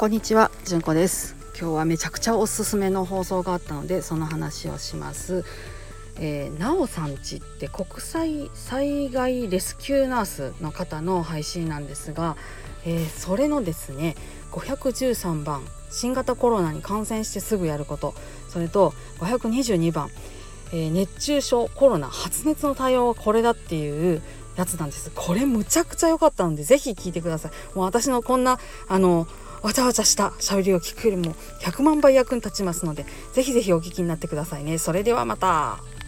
こんにちは、じゅんこです。今日はめちゃくちゃおすすめの放送があったのでその話をします。えー、なおさんちって国際災害レスキューナースの方の配信なんですが、えー、それのですね513番新型コロナに感染してすぐやることそれと522番、えー、熱中症コロナ発熱の対応はこれだっていうやつなんです。これむちゃくちゃ良かったのでぜひ聞いてください。もう私のこんなあのわざわざした喋りを聞くよりも100万倍役に立ちますのでぜひぜひお聞きになってくださいね。それではまた。